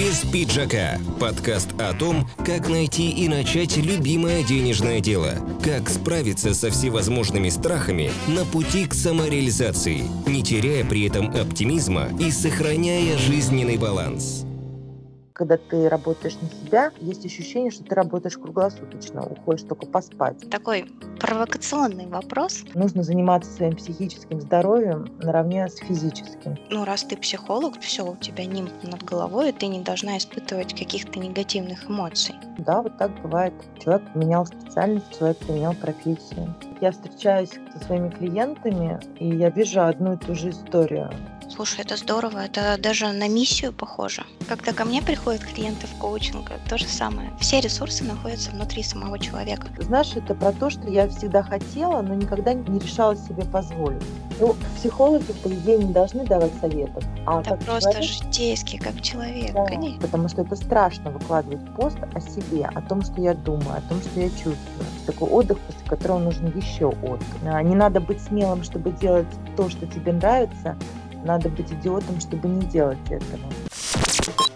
«Без пиджака» – подкаст о том, как найти и начать любимое денежное дело, как справиться со всевозможными страхами на пути к самореализации, не теряя при этом оптимизма и сохраняя жизненный баланс когда ты работаешь на себя, есть ощущение, что ты работаешь круглосуточно, уходишь только поспать. Такой провокационный вопрос. Нужно заниматься своим психическим здоровьем наравне с физическим. Ну, раз ты психолог, все, у тебя нимб над головой, и ты не должна испытывать каких-то негативных эмоций. Да, вот так бывает. Человек поменял специальность, человек поменял профессию. Я встречаюсь со своими клиентами, и я вижу одну и ту же историю. Слушай, это здорово, это даже на миссию похоже. Когда ко мне приходят клиенты в коучинг, то же самое. Все ресурсы находятся внутри самого человека. Знаешь, это про то, что я всегда хотела, но никогда не решала себе позволить. Ну, психологи, по идее, не должны давать советов. А это просто человек, житейский, как человек, да, конечно. Потому что это страшно выкладывать пост о себе, о том, что я думаю, о том, что я чувствую. Такой отдых, после которого нужен еще отдых. А, не надо быть смелым, чтобы делать то, что тебе нравится, надо быть идиотом, чтобы не делать этого.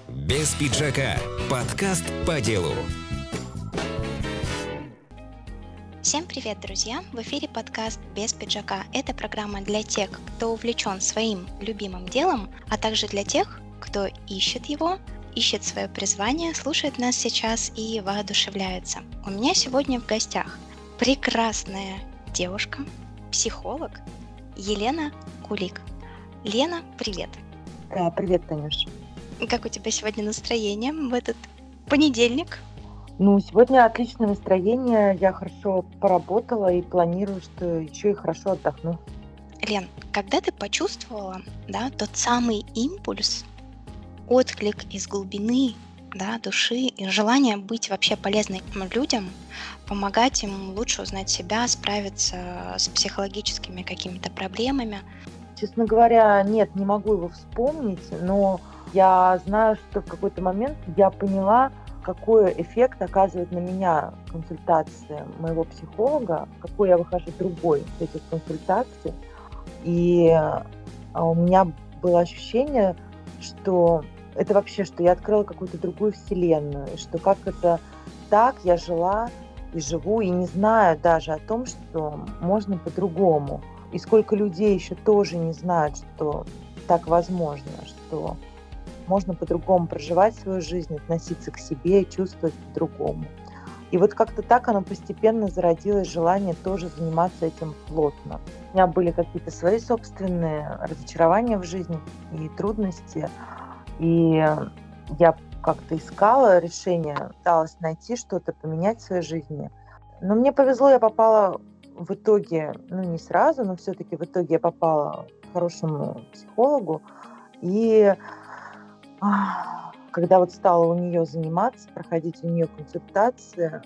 Без пиджака. Подкаст по делу. Всем привет, друзья! В эфире подкаст «Без пиджака». Это программа для тех, кто увлечен своим любимым делом, а также для тех, кто ищет его, ищет свое призвание, слушает нас сейчас и воодушевляется. У меня сегодня в гостях прекрасная девушка, психолог Елена Кулик. Лена, привет. Да, привет, Танюш. Как у тебя сегодня настроение в этот понедельник? Ну, сегодня отличное настроение. Я хорошо поработала и планирую, что еще и хорошо отдохну. Лен, когда ты почувствовала да, тот самый импульс, отклик из глубины да, души и желание быть вообще полезной людям, помогать им лучше узнать себя, справиться с психологическими какими-то проблемами, Честно говоря, нет, не могу его вспомнить, но я знаю, что в какой-то момент я поняла, какой эффект оказывает на меня консультация моего психолога, какой я выхожу другой с этих консультаций. И а, у меня было ощущение, что это вообще, что я открыла какую-то другую вселенную, что как это так я жила и живу, и не знаю даже о том, что можно по-другому. И сколько людей еще тоже не знают, что так возможно, что можно по-другому проживать свою жизнь, относиться к себе и чувствовать по-другому. И вот как-то так оно постепенно зародилось желание тоже заниматься этим плотно. У меня были какие-то свои собственные разочарования в жизни и трудности. И я как-то искала решение, пыталась найти что-то, поменять в своей жизни. Но мне повезло, я попала в итоге, ну не сразу, но все-таки в итоге я попала к хорошему психологу. И когда вот стала у нее заниматься, проходить у нее консультации,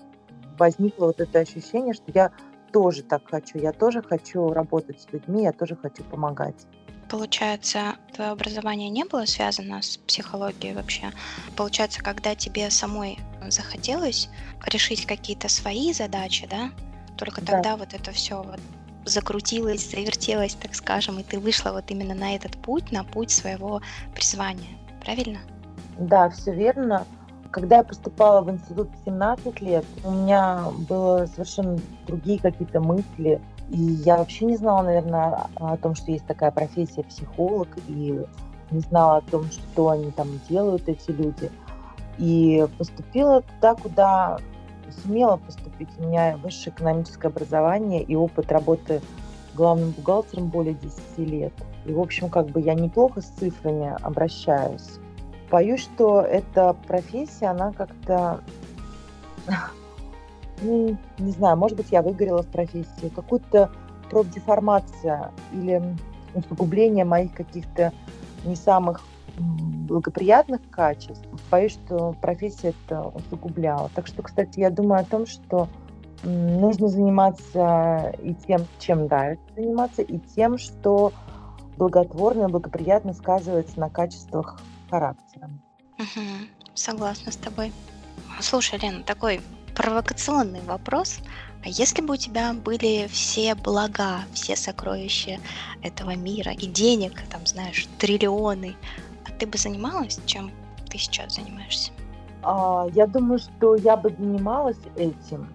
возникло вот это ощущение, что я тоже так хочу, я тоже хочу работать с людьми, я тоже хочу помогать. Получается, твое образование не было связано с психологией вообще? Получается, когда тебе самой захотелось решить какие-то свои задачи, да, только да. тогда вот это все вот закрутилось, завертелось, так скажем, и ты вышла вот именно на этот путь, на путь своего призвания. Правильно? Да, все верно. Когда я поступала в институт в 17 лет, у меня было совершенно другие какие-то мысли. И я вообще не знала, наверное, о том, что есть такая профессия психолог, и не знала о том, что они там делают, эти люди. И поступила туда, куда сумела поступить. У меня высшее экономическое образование и опыт работы главным бухгалтером более 10 лет. И, в общем, как бы я неплохо с цифрами обращаюсь. Боюсь, что эта профессия, она как-то, ну, не знаю, может быть, я выгорела в профессии, какую-то профдеформация или усугубление моих каких-то не самых благоприятных качеств, боюсь, что профессия это усугубляла. Так что, кстати, я думаю о том, что нужно заниматься и тем, чем нравится заниматься, и тем, что благотворно, благоприятно сказывается на качествах характера. Угу, согласна с тобой. Слушай, Лена, такой провокационный вопрос. А если бы у тебя были все блага, все сокровища этого мира и денег, там, знаешь, триллионы, а ты бы занималась чем ты сейчас занимаешься? А, я думаю, что я бы занималась этим,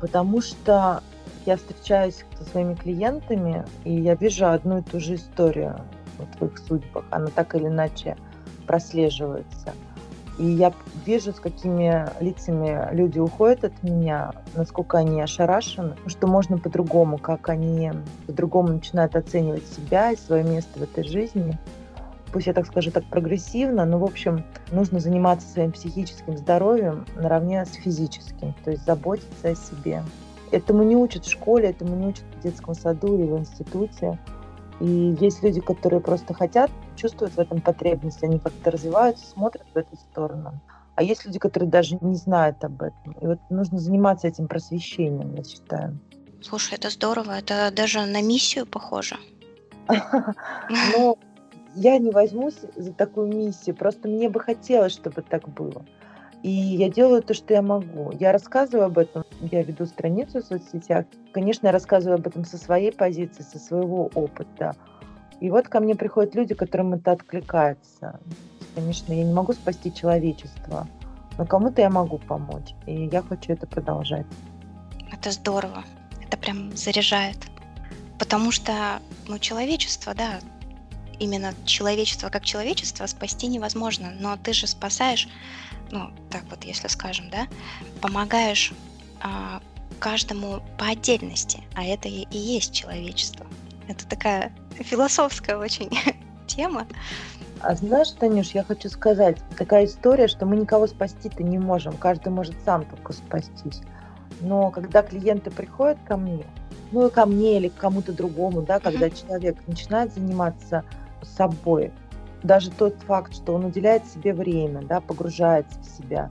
потому что я встречаюсь со своими клиентами, и я вижу одну и ту же историю вот в их судьбах. Она так или иначе прослеживается. И я вижу, с какими лицами люди уходят от меня, насколько они ошарашены, что можно по-другому, как они по-другому начинают оценивать себя и свое место в этой жизни. Пусть я так скажу, так прогрессивно, но, в общем, нужно заниматься своим психическим здоровьем наравне с физическим, то есть заботиться о себе. Этому не учат в школе, этому не учат в детском саду или в институте. И есть люди, которые просто хотят, чувствуют в этом потребность, они как-то развиваются, смотрят в эту сторону. А есть люди, которые даже не знают об этом. И вот нужно заниматься этим просвещением, я считаю. Слушай, это здорово, это даже на миссию похоже. Но я не возьмусь за такую миссию, просто мне бы хотелось, чтобы так было. И я делаю то, что я могу. Я рассказываю об этом, я веду страницу в соцсетях. Конечно, я рассказываю об этом со своей позиции, со своего опыта. И вот ко мне приходят люди, которым это откликается. Конечно, я не могу спасти человечество, но кому-то я могу помочь. И я хочу это продолжать. Это здорово. Это прям заряжает. Потому что, ну, человечество, да, именно человечество как человечество спасти невозможно, но ты же спасаешь, ну, так вот, если скажем, да, помогаешь а, каждому по отдельности, а это и, и есть человечество. Это такая философская очень тема. А знаешь, Танюш, я хочу сказать, такая история, что мы никого спасти-то не можем, каждый может сам только спастись. Но когда клиенты приходят ко мне, ну и ко мне или к кому-то другому, да, когда mm-hmm. человек начинает заниматься собой, даже тот факт, что он уделяет себе время, да, погружается в себя,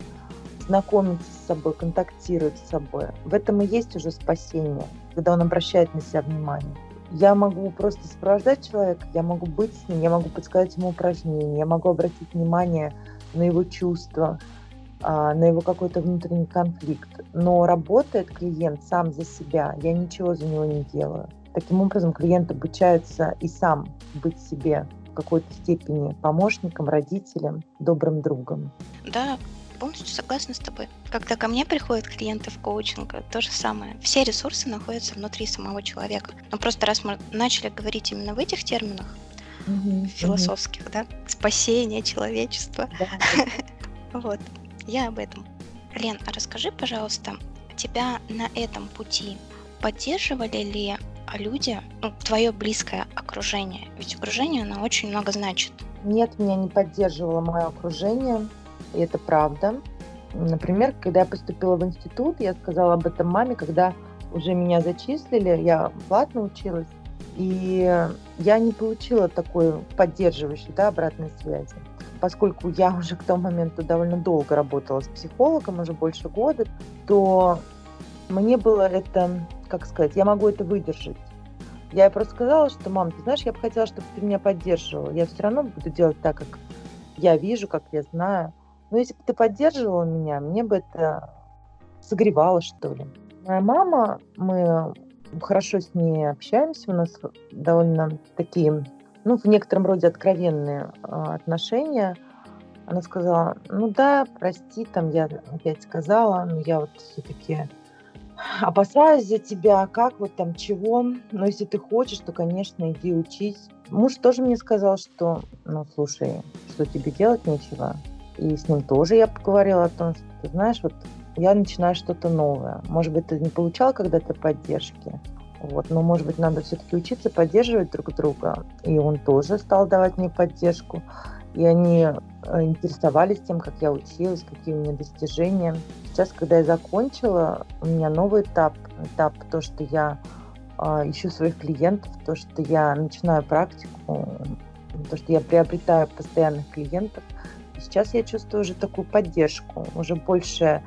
знакомится с собой, контактирует с собой, в этом и есть уже спасение, когда он обращает на себя внимание. Я могу просто сопровождать человека, я могу быть с ним, я могу подсказать ему упражнения, я могу обратить внимание на его чувства, а, на его какой-то внутренний конфликт. Но работает клиент сам за себя, я ничего за него не делаю. Таким образом, клиент обучается и сам быть себе в какой-то степени помощником, родителем, добрым другом. Да, полностью согласна с тобой. Когда ко мне приходят клиенты в коучинг, то же самое. Все ресурсы находятся внутри самого человека. Но просто раз мы начали говорить именно в этих терминах, угу, философских, угу. да, спасение человечества. Да. вот, я об этом. Лен, а расскажи, пожалуйста, тебя на этом пути поддерживали ли люди, ну, твое близкое окружение? Ведь окружение, оно очень много значит. Нет, меня не поддерживало мое окружение и это правда. Например, когда я поступила в институт, я сказала об этом маме, когда уже меня зачислили, я платно училась, и я не получила такой поддерживающей да, обратной связи. Поскольку я уже к тому моменту довольно долго работала с психологом, уже больше года, то мне было это, как сказать, я могу это выдержать. Я ей просто сказала, что, мам, ты знаешь, я бы хотела, чтобы ты меня поддерживала. Я все равно буду делать так, как я вижу, как я знаю. Но если бы ты поддерживала меня, мне бы это согревало, что ли. Моя мама, мы хорошо с ней общаемся, у нас довольно такие, ну, в некотором роде откровенные а, отношения. Она сказала, ну да, прости, там я опять сказала, но я вот все-таки опасаюсь за тебя, как вот там чего. Но если ты хочешь, то, конечно, иди учись. Муж тоже мне сказал, что, ну, слушай, что тебе делать нечего, и с ним тоже я поговорила о том, что, ты знаешь, вот я начинаю что-то новое. Может быть, ты не получал когда-то поддержки, вот, но, может быть, надо все-таки учиться поддерживать друг друга. И он тоже стал давать мне поддержку. И они э, интересовались тем, как я училась, какие у меня достижения. Сейчас, когда я закончила, у меня новый этап. Этап то, что я э, ищу своих клиентов, то, что я начинаю практику, то, что я приобретаю постоянных клиентов – Сейчас я чувствую уже такую поддержку, уже больше,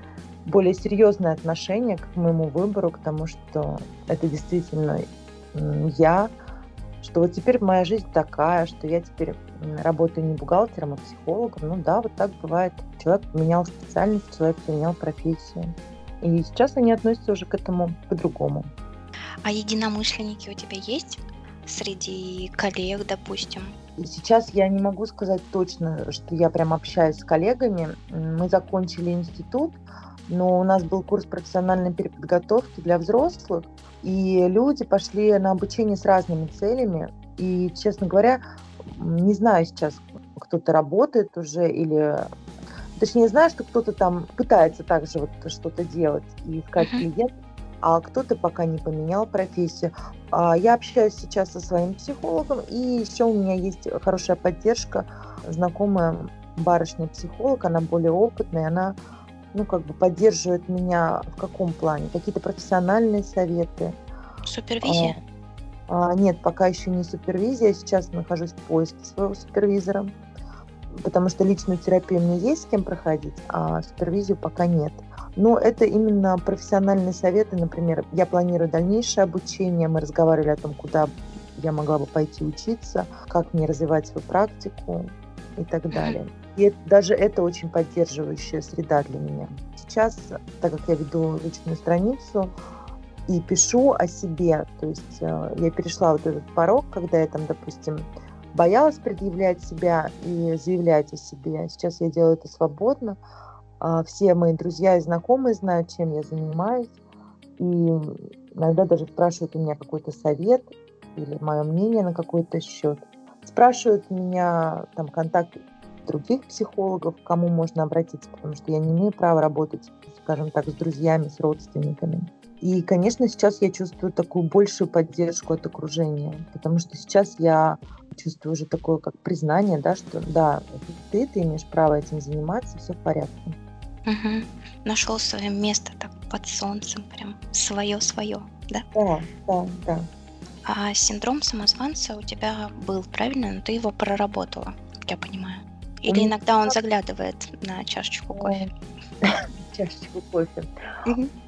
более серьезное отношение к моему выбору, к тому, что это действительно я, что вот теперь моя жизнь такая, что я теперь работаю не бухгалтером, а психологом. Ну да, вот так бывает. Человек поменял специальность, человек поменял профессию. И сейчас они относятся уже к этому по-другому. А единомышленники у тебя есть среди коллег, допустим? Сейчас я не могу сказать точно, что я прям общаюсь с коллегами. Мы закончили институт, но у нас был курс профессиональной переподготовки для взрослых, и люди пошли на обучение с разными целями. И, честно говоря, не знаю сейчас, кто-то работает уже или... Точнее, знаю, что кто-то там пытается также вот что-то делать и искать uh-huh. клиентов, а кто-то пока не поменял профессию. А я общаюсь сейчас со своим психологом, и еще у меня есть хорошая поддержка, знакомая барышня-психолог, она более опытная, она ну, как бы поддерживает меня в каком плане? Какие-то профессиональные советы. Супервизия? А, а, нет, пока еще не супервизия. Сейчас нахожусь в поиске своего супервизора, потому что личную терапию мне есть с кем проходить, а супервизию пока нет. Но это именно профессиональные советы. Например, я планирую дальнейшее обучение. Мы разговаривали о том, куда я могла бы пойти учиться, как мне развивать свою практику и так далее. И даже это очень поддерживающая среда для меня. Сейчас, так как я веду личную страницу и пишу о себе, то есть э, я перешла вот этот порог, когда я там, допустим, боялась предъявлять себя и заявлять о себе. Сейчас я делаю это свободно. А, все мои друзья и знакомые знают, чем я занимаюсь. И иногда даже спрашивают у меня какой-то совет или мое мнение на какой-то счет. Спрашивают меня там контакт других психологов, к кому можно обратиться, потому что я не имею права работать, скажем так, с друзьями, с родственниками. И, конечно, сейчас я чувствую такую большую поддержку от окружения, потому что сейчас я чувствую уже такое как признание, да, что да, ты, ты имеешь право этим заниматься, все в порядке. Угу. Нашел свое место так под солнцем, прям свое-свое, да? Да, да, да. А синдром самозванца у тебя был, правильно? Но ты его проработала, как я понимаю. Или иногда он заглядывает на чашечку кофе? Чашечку кофе.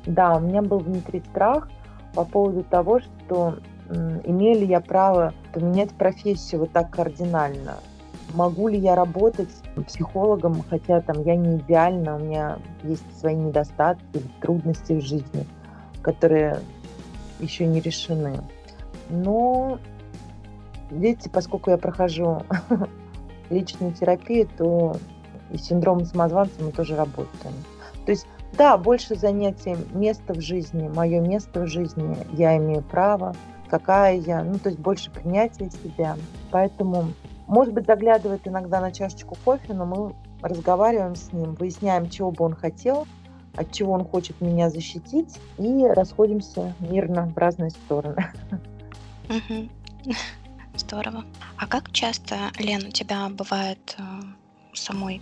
Да, у меня был внутри страх по поводу того, что имею ли я право поменять профессию вот так кардинально. Могу ли я работать психологом, хотя там я не идеальна, у меня есть свои недостатки, трудности в жизни, которые еще не решены. Но, видите, поскольку я прохожу личную терапию, то и с синдромом самозванца мы тоже работаем. То есть, да, больше занятий места в жизни, мое место в жизни, я имею право, какая я, ну, то есть больше принятия себя. Поэтому, может быть, заглядывает иногда на чашечку кофе, но мы разговариваем с ним, выясняем, чего бы он хотел, от чего он хочет меня защитить, и расходимся мирно в разные стороны. Здорово. А как часто, Лен, у тебя бывает э, самой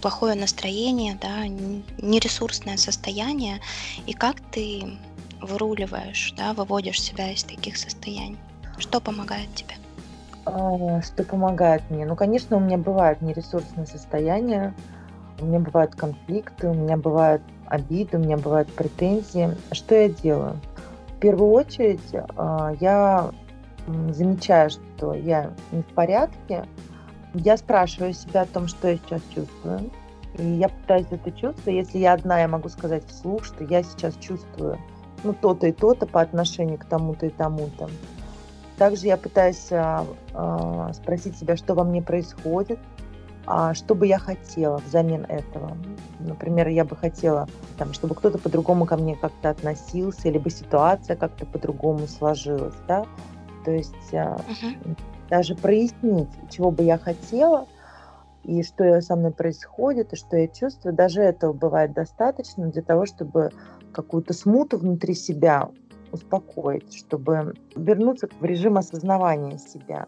плохое настроение, да, нересурсное состояние, и как ты выруливаешь, да, выводишь себя из таких состояний? Что помогает тебе? А, что помогает мне? Ну, конечно, у меня бывают нересурсные состояния, у меня бывают конфликты, у меня бывают обиды, у меня бывают претензии. Что я делаю? В первую очередь а, я замечаю, что я не в порядке, я спрашиваю себя о том, что я сейчас чувствую. И я пытаюсь это чувство. Если я одна, я могу сказать вслух, что я сейчас чувствую ну, то-то и то-то по отношению к тому-то и тому-то. Также я пытаюсь а, а, спросить себя, что во мне происходит, а, что бы я хотела взамен этого. Например, я бы хотела, там, чтобы кто-то по-другому ко мне как-то относился, либо ситуация как-то по-другому сложилась. Да? То есть uh-huh. даже прояснить, чего бы я хотела, и что со мной происходит, и что я чувствую, даже этого бывает достаточно для того, чтобы какую-то смуту внутри себя успокоить, чтобы вернуться в режим осознавания себя.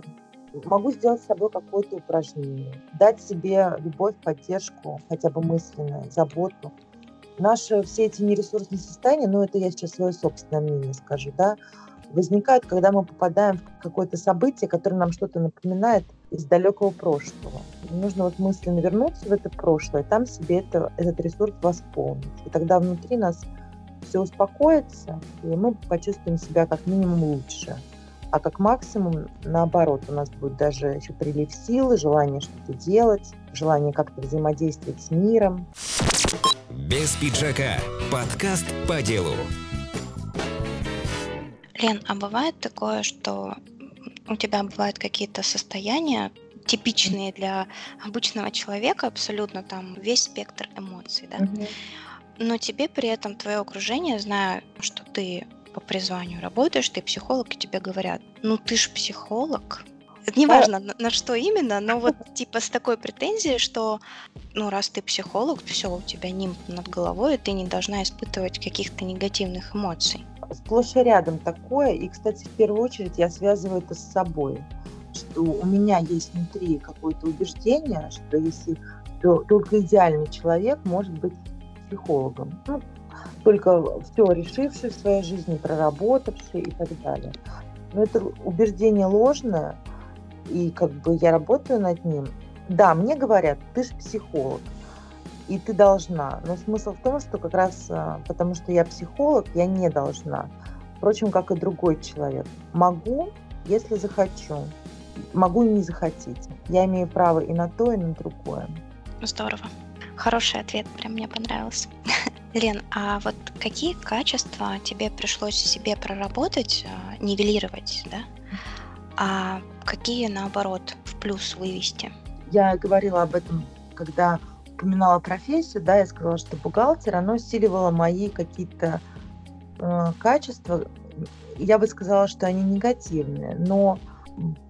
Могу сделать с собой какое-то упражнение, дать себе любовь, поддержку, хотя бы мысленную, заботу. Наши все эти нересурсные состояния, ну это я сейчас свое собственное мнение скажу, да, возникают, когда мы попадаем в какое-то событие, которое нам что-то напоминает из далекого прошлого. Нужно вот мысленно вернуться в это прошлое, там себе это, этот ресурс восполнить. И тогда внутри нас все успокоится, и мы почувствуем себя как минимум лучше. А как максимум, наоборот, у нас будет даже еще прилив силы, желание что-то делать, желание как-то взаимодействовать с миром. Без пиджака. Подкаст по делу. Лен, а бывает такое, что у тебя бывают какие-то состояния типичные для обычного человека, абсолютно там весь спектр эмоций, да. Мгм. Но тебе при этом твое окружение, зная, что ты по призванию работаешь, ты психолог, и тебе говорят, ну ты ж психолог. Это неважно, на, на что именно, но вот типа с такой претензией, что ну раз ты психолог, все, у тебя нимб над головой, и ты не должна испытывать каких-то негативных эмоций. Сплошь и рядом такое. И, кстати, в первую очередь я связываю это с собой. Что у меня есть внутри какое-то убеждение, что если то, только идеальный человек может быть психологом. Ну, только все решивший в своей жизни, проработавший и так далее. Но это убеждение ложное, и как бы я работаю над ним. Да, мне говорят, ты же психолог, и ты должна. Но смысл в том, что как раз а, потому, что я психолог, я не должна. Впрочем, как и другой человек. Могу, если захочу. Могу и не захотеть. Я имею право и на то, и на другое. Здорово. Хороший ответ, прям мне понравился. Лен, а вот какие качества тебе пришлось себе проработать, а, нивелировать, да? А какие, наоборот, в плюс вывести? Я говорила об этом, когда упоминала профессию, да, я сказала, что бухгалтер, оно усиливало мои какие-то э, качества. Я бы сказала, что они негативные, но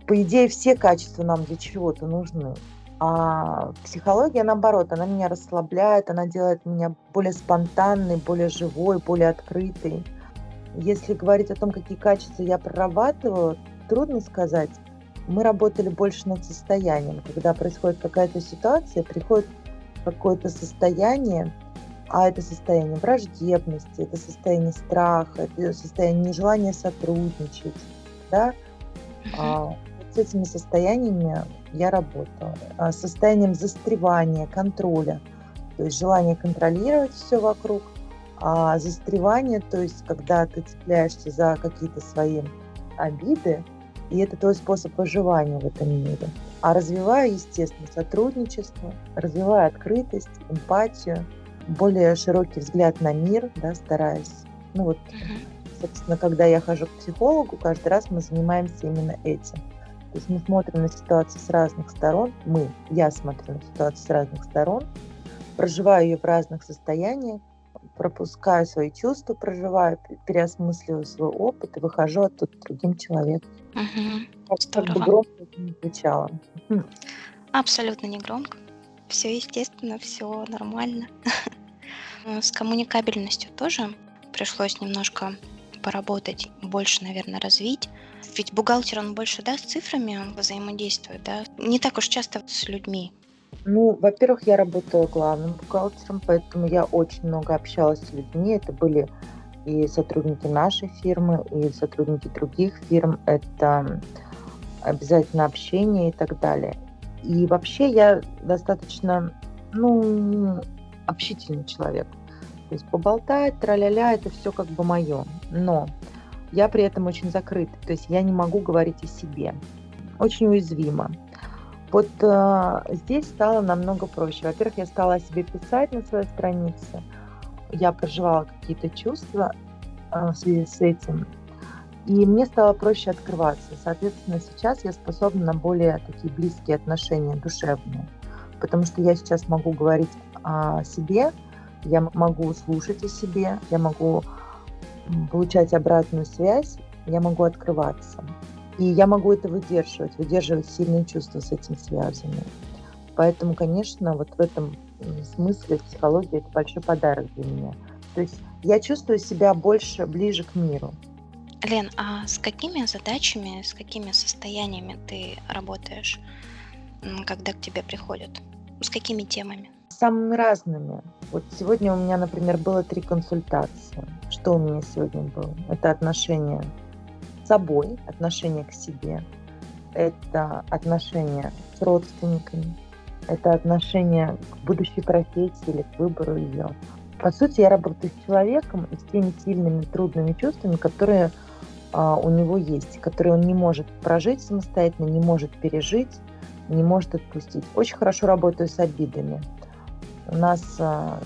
по идее все качества нам для чего-то нужны. А психология, наоборот, она меня расслабляет, она делает меня более спонтанной, более живой, более открытой. Если говорить о том, какие качества я прорабатываю, трудно сказать. Мы работали больше над состоянием. Когда происходит какая-то ситуация, приходит какое-то состояние, а это состояние враждебности, это состояние страха, это состояние нежелания сотрудничать, да, а, с этими состояниями я работала. А, состоянием застревания, контроля, то есть желание контролировать все вокруг, а застревание, то есть когда ты цепляешься за какие-то свои обиды, и это твой способ выживания в этом мире. А развивая, естественно, сотрудничество, развивая открытость, эмпатию, более широкий взгляд на мир, да, стараясь. Ну вот, собственно, когда я хожу к психологу, каждый раз мы занимаемся именно этим. То есть мы смотрим на ситуацию с разных сторон, мы, я смотрю на ситуацию с разных сторон, проживаю ее в разных состояниях, пропускаю свои чувства, проживаю, переосмысливаю свой опыт и выхожу оттуда другим человеком. Угу. Как бы громко это не звучало. Абсолютно не громко. Все естественно, все нормально. С коммуникабельностью тоже пришлось немножко поработать, больше, наверное, развить. Ведь бухгалтер, он больше, да, с цифрами он взаимодействует, да? Не так уж часто с людьми. Ну, во-первых, я работала главным бухгалтером, поэтому я очень много общалась с людьми. Это были и сотрудники нашей фирмы, и сотрудники других фирм. Это обязательно общение и так далее. И вообще я достаточно, ну, общительный человек. То есть поболтать, тра-ля-ля, это все как бы мое. Но я при этом очень закрыта. То есть я не могу говорить о себе. Очень уязвима. Вот э, здесь стало намного проще. Во-первых, я стала о себе писать на своей странице. Я проживала какие-то чувства э, в связи с этим. И мне стало проще открываться. Соответственно, сейчас я способна на более такие близкие отношения, душевные. Потому что я сейчас могу говорить о себе, я могу слушать о себе, я могу получать обратную связь, я могу открываться. И я могу это выдерживать, выдерживать сильные чувства с этим связанные. Поэтому, конечно, вот в этом смысле психология – это большой подарок для меня. То есть я чувствую себя больше ближе к миру. Лен, а с какими задачами, с какими состояниями ты работаешь, когда к тебе приходят? С какими темами? Самыми разными. Вот сегодня у меня, например, было три консультации. Что у меня сегодня было? Это отношения собой, отношение к себе, это отношение с родственниками, это отношение к будущей профессии или к выбору ее. По сути, я работаю с человеком и с теми сильными, трудными чувствами, которые а, у него есть, которые он не может прожить самостоятельно, не может пережить, не может отпустить. Очень хорошо работаю с обидами. У нас, а,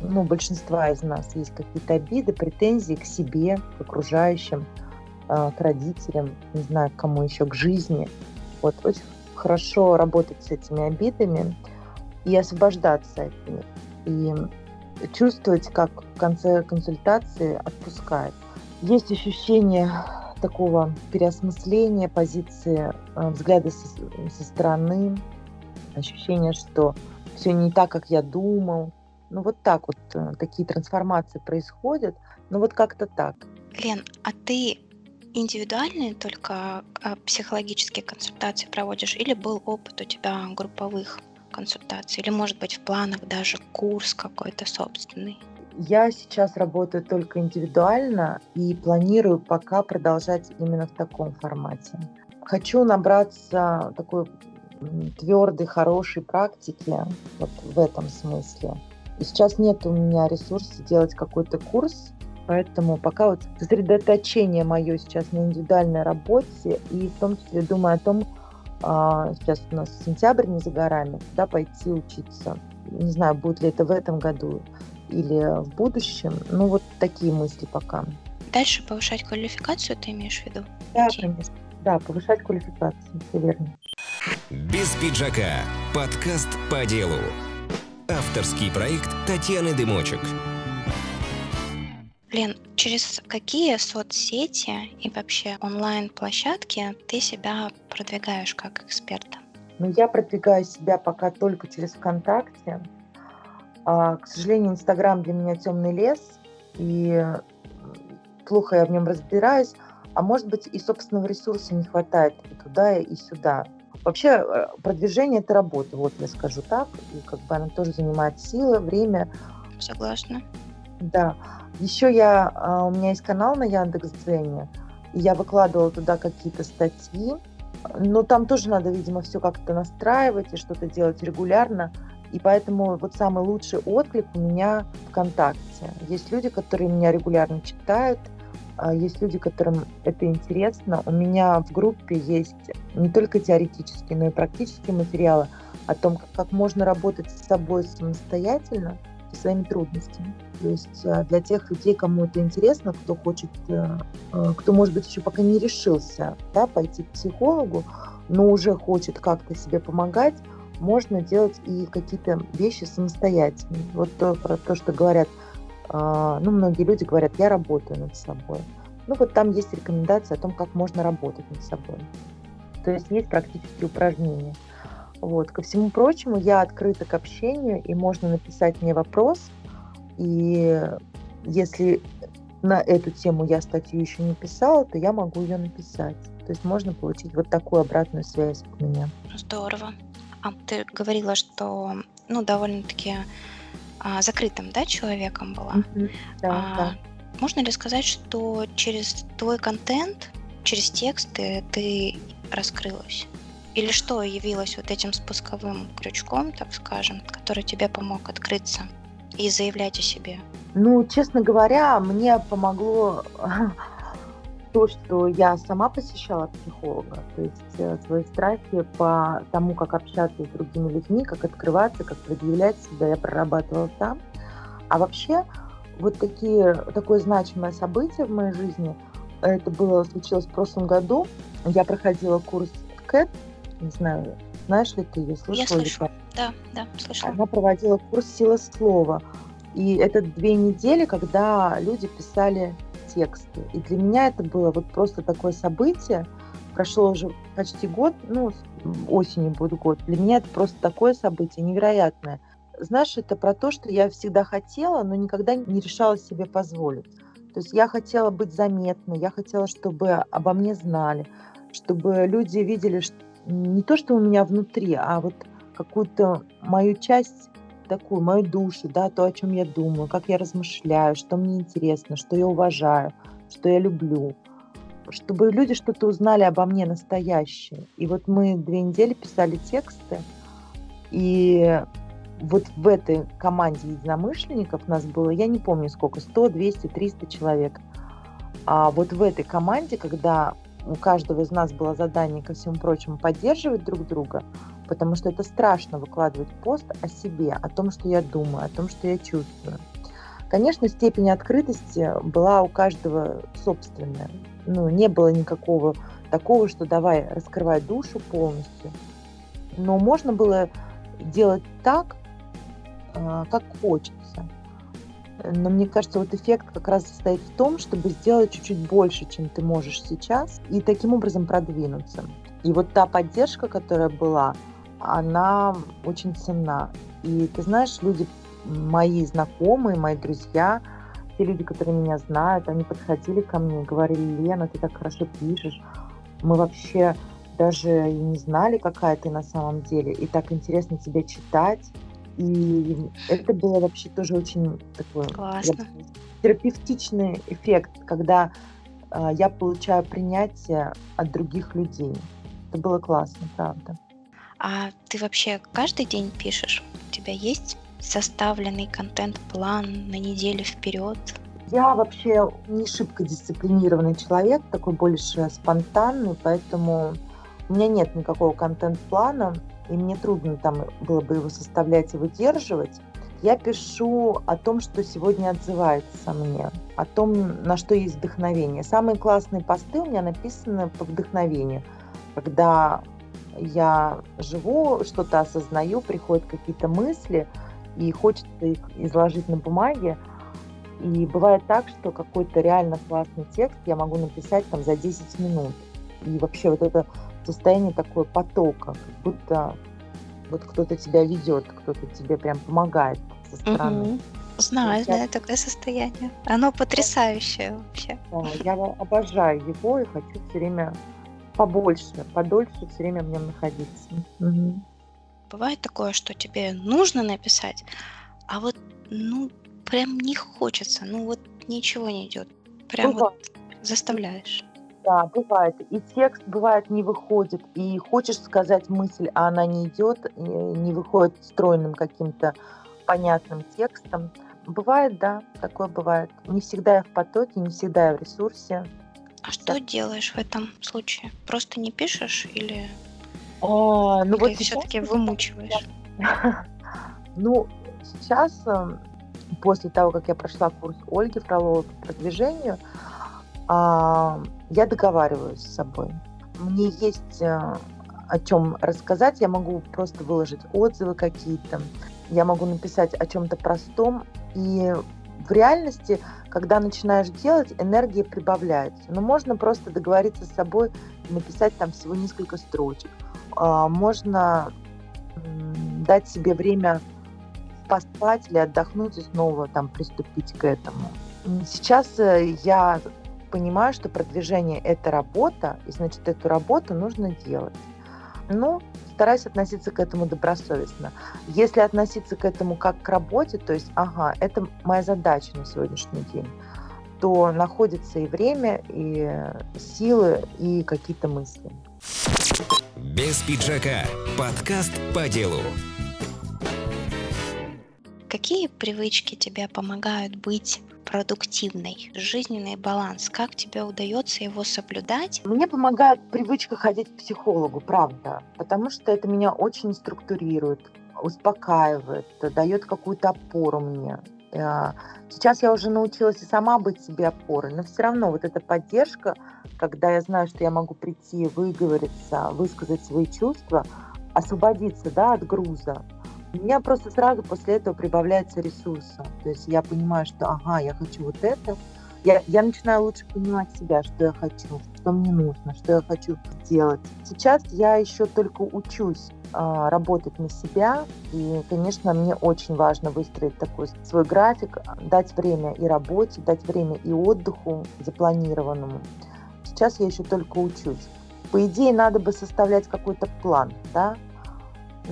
ну, большинства из нас есть какие-то обиды, претензии к себе, к окружающим, к родителям, не знаю, к кому еще, к жизни. Вот очень хорошо работать с этими обидами и освобождаться от них. И чувствовать, как в конце консультации отпускает. Есть ощущение такого переосмысления позиции, э, взгляда со, со стороны, ощущение, что все не так, как я думал. Ну вот так вот э, такие трансформации происходят. Ну вот как-то так. Лен, а ты индивидуальные только а, психологические консультации проводишь или был опыт у тебя групповых консультаций? Или, может быть, в планах даже курс какой-то собственный? Я сейчас работаю только индивидуально и планирую пока продолжать именно в таком формате. Хочу набраться такой твердой, хорошей практики вот в этом смысле. И сейчас нет у меня ресурса делать какой-то курс, поэтому пока вот сосредоточение мое сейчас на индивидуальной работе и в том числе думаю о том, а, сейчас у нас сентябрь не за горами, куда пойти учиться. Не знаю, будет ли это в этом году или в будущем. Ну, вот такие мысли пока. Дальше повышать квалификацию ты имеешь в виду? Да, конечно. Да, повышать квалификацию, все верно. Без пиджака. Подкаст по делу. Авторский проект Татьяны Дымочек. Лен, через какие соцсети и вообще онлайн-площадки ты себя продвигаешь как эксперта? Ну, я продвигаю себя пока только через ВКонтакте. А, к сожалению, Инстаграм для меня темный лес, и плохо я в нем разбираюсь. А может быть, и собственного ресурса не хватает и туда, и сюда. Вообще, э, продвижение – это работа, вот я скажу так. И как бы она тоже занимает силы, время. Согласна. Да. Еще я, а, у меня есть канал на Яндекс.Дзене, и я выкладывала туда какие-то статьи, но там тоже надо, видимо, все как-то настраивать и что-то делать регулярно. И поэтому вот самый лучший отклик у меня ВКонтакте. Есть люди, которые меня регулярно читают, а есть люди, которым это интересно. У меня в группе есть не только теоретические, но и практические материалы о том, как можно работать с собой самостоятельно – со своими трудностями. То есть э, для тех людей, кому это интересно, кто хочет, э, э, кто, может быть, еще пока не решился да, пойти к психологу, но уже хочет как-то себе помогать, можно делать и какие-то вещи самостоятельно. Вот то, про то, что говорят, ну, многие люди говорят, я работаю над собой. Ну, вот там есть рекомендации о том, как можно работать над собой. То есть есть практические упражнения. Вот. Ко всему прочему, я открыта к общению, и можно написать мне вопрос. И если на эту тему я статью еще не писала, то я могу ее написать. То есть можно получить вот такую обратную связь от меня. Здорово. А ты говорила, что ну, довольно-таки а, закрытым да, человеком была. Mm-hmm. Да, а, да. Можно ли сказать, что через твой контент, через тексты ты раскрылась? Или что явилось вот этим спусковым крючком, так скажем, который тебе помог открыться и заявлять о себе? Ну, честно говоря, мне помогло то, что я сама посещала психолога, то есть э, свои страхи по тому, как общаться с другими людьми, как открываться, как предъявлять себя, я прорабатывала там. А вообще, вот такие, такое значимое событие в моей жизни, это было, случилось в прошлом году. Я проходила курс КЭТ, не знаю, знаешь ли ты ее, слышала? Я слышу, да, да, слышала. Она проводила курс «Сила слова». И это две недели, когда люди писали тексты. И для меня это было вот просто такое событие. Прошло уже почти год, ну, осенью будет год. Для меня это просто такое событие невероятное. Знаешь, это про то, что я всегда хотела, но никогда не решала себе позволить. То есть я хотела быть заметной, я хотела, чтобы обо мне знали, чтобы люди видели, что не то, что у меня внутри, а вот какую-то мою часть такую, мою душу, да, то, о чем я думаю, как я размышляю, что мне интересно, что я уважаю, что я люблю. Чтобы люди что-то узнали обо мне настоящее. И вот мы две недели писали тексты, и вот в этой команде единомышленников нас было, я не помню сколько, 100, 200, 300 человек. А вот в этой команде, когда у каждого из нас было задание, ко всему прочему, поддерживать друг друга, потому что это страшно выкладывать пост о себе, о том, что я думаю, о том, что я чувствую. Конечно, степень открытости была у каждого собственная. Ну, не было никакого такого, что давай раскрывай душу полностью. Но можно было делать так, а, как хочется. Но мне кажется, вот эффект как раз состоит в том, чтобы сделать чуть-чуть больше, чем ты можешь сейчас, и таким образом продвинуться. И вот та поддержка, которая была, она очень ценна. И ты знаешь, люди, мои знакомые, мои друзья, те люди, которые меня знают, они подходили ко мне и говорили, Лена, ты так хорошо пишешь. Мы вообще даже не знали, какая ты на самом деле. И так интересно тебя читать. И это было вообще тоже очень такой Классно. терапевтичный эффект, когда э, я получаю принятие от других людей. Это было классно, правда. А ты вообще каждый день пишешь? У тебя есть составленный контент-план на неделю вперед? Я вообще не шибко дисциплинированный человек, такой больше спонтанный, поэтому у меня нет никакого контент-плана, и мне трудно там было бы его составлять и выдерживать. Я пишу о том, что сегодня отзывается мне, о том, на что есть вдохновение. Самые классные посты у меня написаны по вдохновению, когда я живу, что-то осознаю, приходят какие-то мысли, и хочется их изложить на бумаге. И бывает так, что какой-то реально классный текст я могу написать там за 10 минут. И вообще вот это состояние такое потока, как будто вот кто-то тебя ведет, кто-то тебе прям помогает со стороны. Угу. Знаю, знаю такое состояние. Оно потрясающее вообще. Да, я обожаю его и хочу все время побольше, подольше все время в нем находиться. Угу. Бывает такое, что тебе нужно написать, а вот, ну, прям не хочется, ну вот ничего не идет. Прям Бывает. вот заставляешь. Да, бывает. И текст бывает не выходит, и хочешь сказать мысль, а она не идет, не выходит стройным каким-то понятным текстом. Бывает, да, такое бывает. Не всегда я в потоке, не всегда я в ресурсе. А что делаешь в этом случае? Просто не пишешь или, а, ну или вот все-таки вымучиваешь? Ну, сейчас, эм, после того, как я прошла курс Ольги Фроловой по продвижению, а, я договариваюсь с собой. Мне есть э, о чем рассказать, я могу просто выложить отзывы какие-то, я могу написать о чем-то простом, и в реальности, когда начинаешь делать, энергия прибавляется. Но можно просто договориться с собой написать там всего несколько строчек. А, можно дать себе время поспать или отдохнуть и снова там приступить к этому. Сейчас э, я понимаю, что продвижение – это работа, и значит, эту работу нужно делать. Ну, стараюсь относиться к этому добросовестно. Если относиться к этому как к работе, то есть, ага, это моя задача на сегодняшний день, то находится и время, и силы, и какие-то мысли. Без пиджака. Подкаст по делу. Какие привычки тебе помогают быть продуктивный, жизненный баланс? Как тебе удается его соблюдать? Мне помогает привычка ходить к психологу, правда, потому что это меня очень структурирует, успокаивает, дает какую-то опору мне. Э, сейчас я уже научилась и сама быть себе опорой, но все равно вот эта поддержка, когда я знаю, что я могу прийти, выговориться, высказать свои чувства, освободиться да, от груза, у меня просто сразу после этого прибавляется ресурса. То есть я понимаю, что ага, я хочу вот это. Я, я начинаю лучше понимать себя, что я хочу, что мне нужно, что я хочу делать. Сейчас я еще только учусь а, работать на себя. И, конечно, мне очень важно выстроить такой свой график, дать время и работе, дать время и отдыху запланированному. Сейчас я еще только учусь. По идее, надо бы составлять какой-то план, да,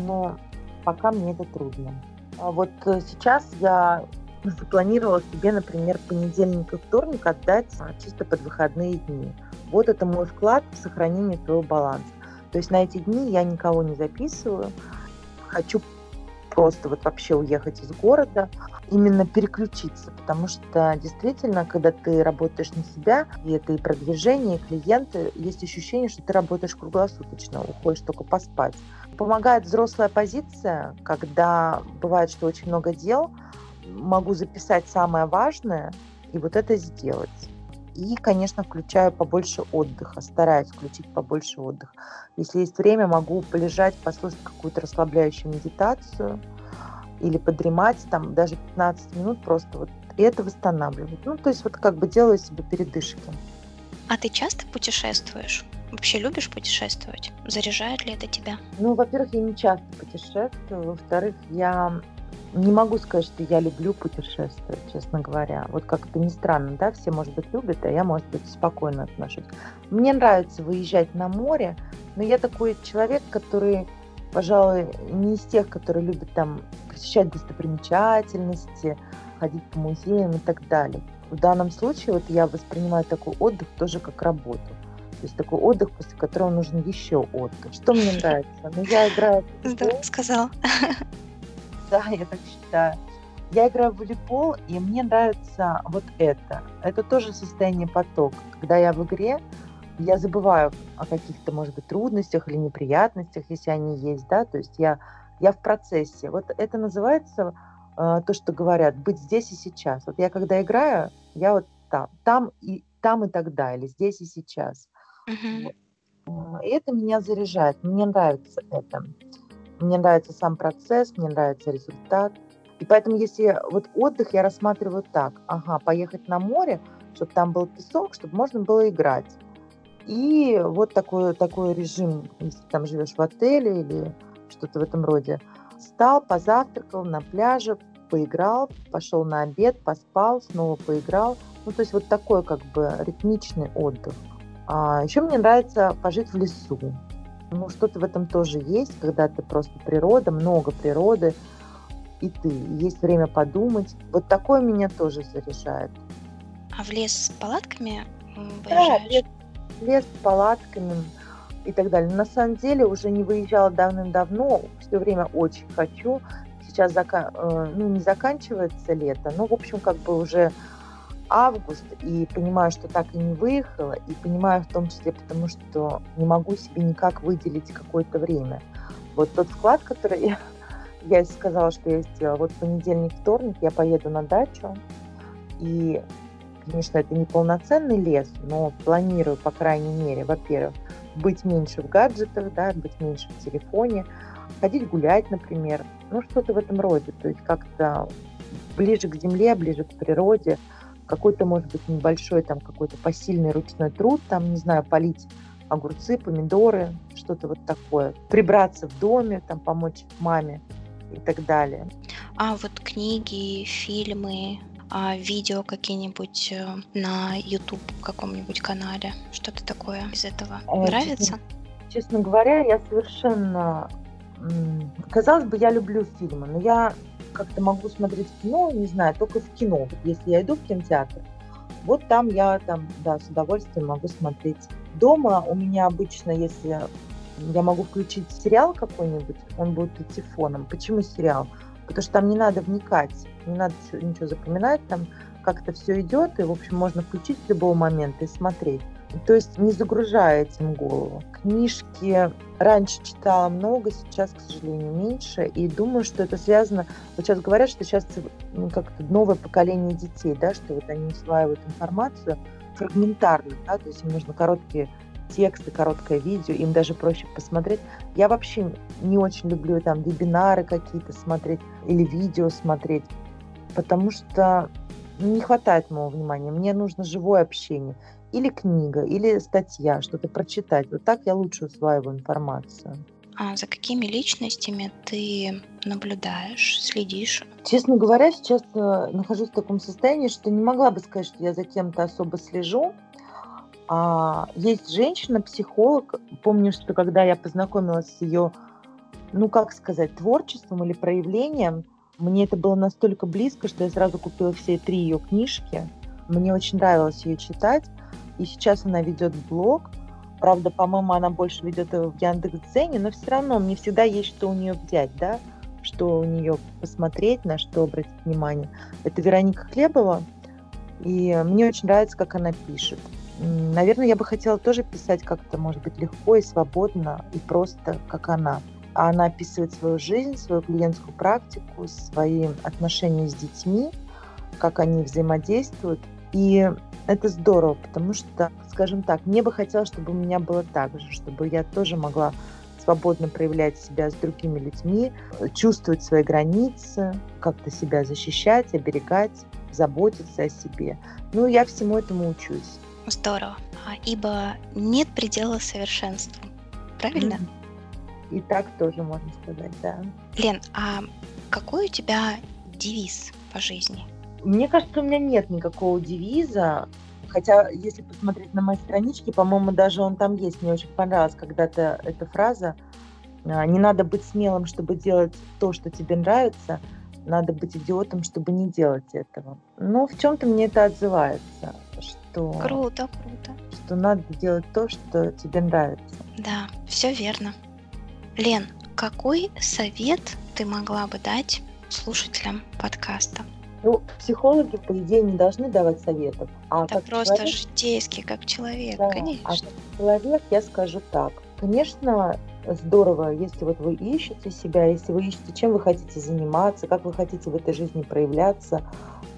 но пока мне это трудно. А вот э, сейчас я запланировала себе, например, понедельник и вторник отдать чисто под выходные дни. Вот это мой вклад в сохранение своего баланса. То есть на эти дни я никого не записываю. Хочу просто вот вообще уехать из города, именно переключиться, потому что действительно, когда ты работаешь на себя, и это и продвижение, и клиенты, есть ощущение, что ты работаешь круглосуточно, уходишь только поспать. Помогает взрослая позиция, когда бывает, что очень много дел, могу записать самое важное и вот это сделать. И, конечно, включаю побольше отдыха, стараюсь включить побольше отдыха. Если есть время, могу полежать, послушать какую-то расслабляющую медитацию или подремать там даже 15 минут просто вот и это восстанавливает. Ну, то есть вот как бы делаю себе передышки. А ты часто путешествуешь? Вообще любишь путешествовать? Заряжает ли это тебя? Ну, во-первых, я не часто путешествую. Во-вторых, я не могу сказать, что я люблю путешествовать, честно говоря. Вот как это ни странно, да, все, может быть, любят, а я, может быть, спокойно отношусь. Мне нравится выезжать на море, но я такой человек, который, пожалуй, не из тех, которые любят там посещать достопримечательности, ходить по музеям и так далее. В данном случае вот я воспринимаю такой отдых тоже как работу. То есть такой отдых, после которого нужен еще отдых. Что мне нравится? Ну, я играю... Здорово сказал. Да, я так считаю. Я играю в волейбол, и мне нравится вот это. Это тоже состояние потока. Когда я в игре, я забываю о каких-то, может быть, трудностях или неприятностях, если они есть, да, то есть я, я в процессе. Вот это называется э, то, что говорят, быть здесь и сейчас. Вот я когда играю, я вот там, там и там и тогда, или здесь и сейчас. Uh-huh. И это меня заряжает, мне нравится это. Мне нравится сам процесс, мне нравится результат. И поэтому, если вот отдых я рассматриваю так, ага, поехать на море, чтобы там был песок, чтобы можно было играть. И вот такой, такой режим, если там живешь в отеле или что-то в этом роде. Встал, позавтракал на пляже, поиграл, пошел на обед, поспал, снова поиграл. Ну, то есть вот такой как бы ритмичный отдых. А еще мне нравится пожить в лесу. Ну, что-то в этом тоже есть, когда ты просто природа, много природы, и ты, есть время подумать. Вот такое меня тоже заряжает. А в лес с палатками выезжаешь? Да, лес, лес с палатками и так далее. Но на самом деле уже не выезжала давным-давно, все время очень хочу. Сейчас зака... Э, ну, не заканчивается лето, но, в общем, как бы уже август, и понимаю, что так и не выехала, и понимаю в том числе потому, что не могу себе никак выделить какое-то время. Вот тот вклад, который я, я сказала, что я сделала, вот понедельник, вторник я поеду на дачу, и, конечно, это не полноценный лес, но планирую, по крайней мере, во-первых, быть меньше в гаджетах, да, быть меньше в телефоне, ходить гулять, например, ну что-то в этом роде, то есть как-то ближе к земле, ближе к природе, какой-то, может быть, небольшой там какой-то посильный ручной труд, там, не знаю, полить огурцы, помидоры, что-то вот такое. Прибраться в доме, там, помочь маме и так далее. А вот книги, фильмы, а видео какие-нибудь э, на YouTube каком-нибудь канале, что-то такое из этого э, нравится? Честно, честно говоря, я совершенно... Казалось бы, я люблю фильмы, но я как-то могу смотреть кино, не знаю, только в кино. Если я иду в кинотеатр, вот там я там, да, с удовольствием могу смотреть. Дома у меня обычно, если я могу включить сериал какой-нибудь, он будет идти фоном. Почему сериал? Потому что там не надо вникать, не надо ничего запоминать, там как это все идет, и, в общем, можно включить с любого момента и смотреть. То есть не загружая этим голову. Книжки раньше читала много, сейчас, к сожалению, меньше. И думаю, что это связано... Вот сейчас говорят, что сейчас ну, как-то новое поколение детей, да, что вот они усваивают информацию фрагментарно, да, то есть им нужно короткие тексты, короткое видео, им даже проще посмотреть. Я вообще не очень люблю там вебинары какие-то смотреть или видео смотреть, потому что не хватает моего внимания. Мне нужно живое общение или книга, или статья, что-то прочитать. Вот так я лучше усваиваю информацию. А за какими личностями ты наблюдаешь, следишь? Честно говоря, сейчас э, нахожусь в таком состоянии, что не могла бы сказать, что я за кем-то особо слежу. А, есть женщина-психолог. Помню, что когда я познакомилась с ее, ну как сказать, творчеством или проявлением, мне это было настолько близко, что я сразу купила все три ее книжки. Мне очень нравилось ее читать. И сейчас она ведет блог. Правда, по-моему, она больше ведет его в Яндекс.Дзене, но все равно мне всегда есть что у нее взять, да, что у нее посмотреть, на что обратить внимание. Это Вероника Хлебова, и мне очень нравится, как она пишет. Наверное, я бы хотела тоже писать как-то, может быть, легко и свободно, и просто, как она. А она описывает свою жизнь, свою клиентскую практику, свои отношения с детьми, как они взаимодействуют. И это здорово, потому что, скажем так, мне бы хотелось, чтобы у меня было так же, чтобы я тоже могла свободно проявлять себя с другими людьми, чувствовать свои границы, как-то себя защищать, оберегать, заботиться о себе. Ну, я всему этому учусь. Здорово. А, ибо нет предела совершенству. Правильно? И так тоже можно сказать, да. Лен, а какой у тебя девиз по жизни? Мне кажется, у меня нет никакого девиза. Хотя, если посмотреть на мои странички, по-моему, даже он там есть. Мне очень понравилась когда-то эта фраза. А, не надо быть смелым, чтобы делать то, что тебе нравится. Надо быть идиотом, чтобы не делать этого. Но в чем-то мне это отзывается. Что, круто, круто. Что надо делать то, что тебе нравится. Да, все верно. Лен, какой совет ты могла бы дать слушателям подкаста? Ну, психологи, по идее, не должны давать советов. А Это как просто человек, житейский, как человек, да, конечно. А как человек я скажу так. Конечно, здорово, если вот вы ищете себя, если вы ищете, чем вы хотите заниматься, как вы хотите в этой жизни проявляться,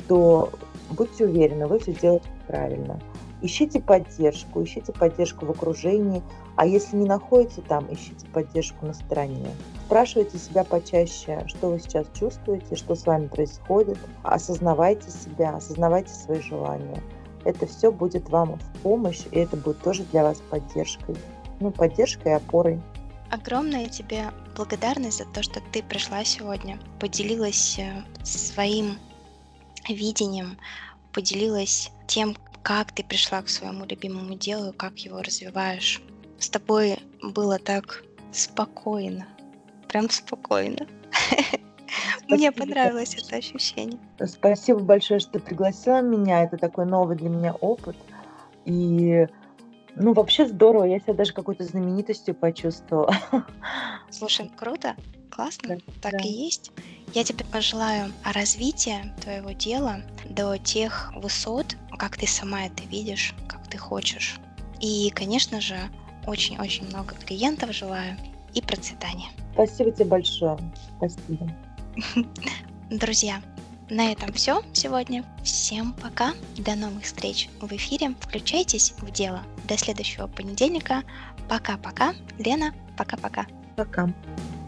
то будьте уверены, вы все делаете правильно. Ищите поддержку, ищите поддержку в окружении, а если не находите там, ищите поддержку на стороне. Спрашивайте себя почаще, что вы сейчас чувствуете, что с вами происходит. Осознавайте себя, осознавайте свои желания. Это все будет вам в помощь, и это будет тоже для вас поддержкой. Ну, поддержкой и опорой. Огромная тебе благодарность за то, что ты пришла сегодня, поделилась э, своим видением, поделилась тем, как ты пришла к своему любимому делу, как его развиваешь. С тобой было так спокойно, прям спокойно. Мне понравилось это ощущение. Спасибо большое, что пригласила меня. Это такой новый для меня опыт. И ну, вообще здорово. Я себя даже какой-то знаменитостью почувствовала. Слушай, круто, классно, да, так да. и есть. Я тебе пожелаю развития твоего дела до тех высот, как ты сама это видишь, как ты хочешь. И, конечно же, очень-очень много клиентов желаю и процветания. Спасибо тебе большое. Спасибо. Друзья, на этом все сегодня. Всем пока. До новых встреч в эфире. Включайтесь в дело. До следующего понедельника. Пока-пока. Лена, пока-пока. Пока. -пока. пока.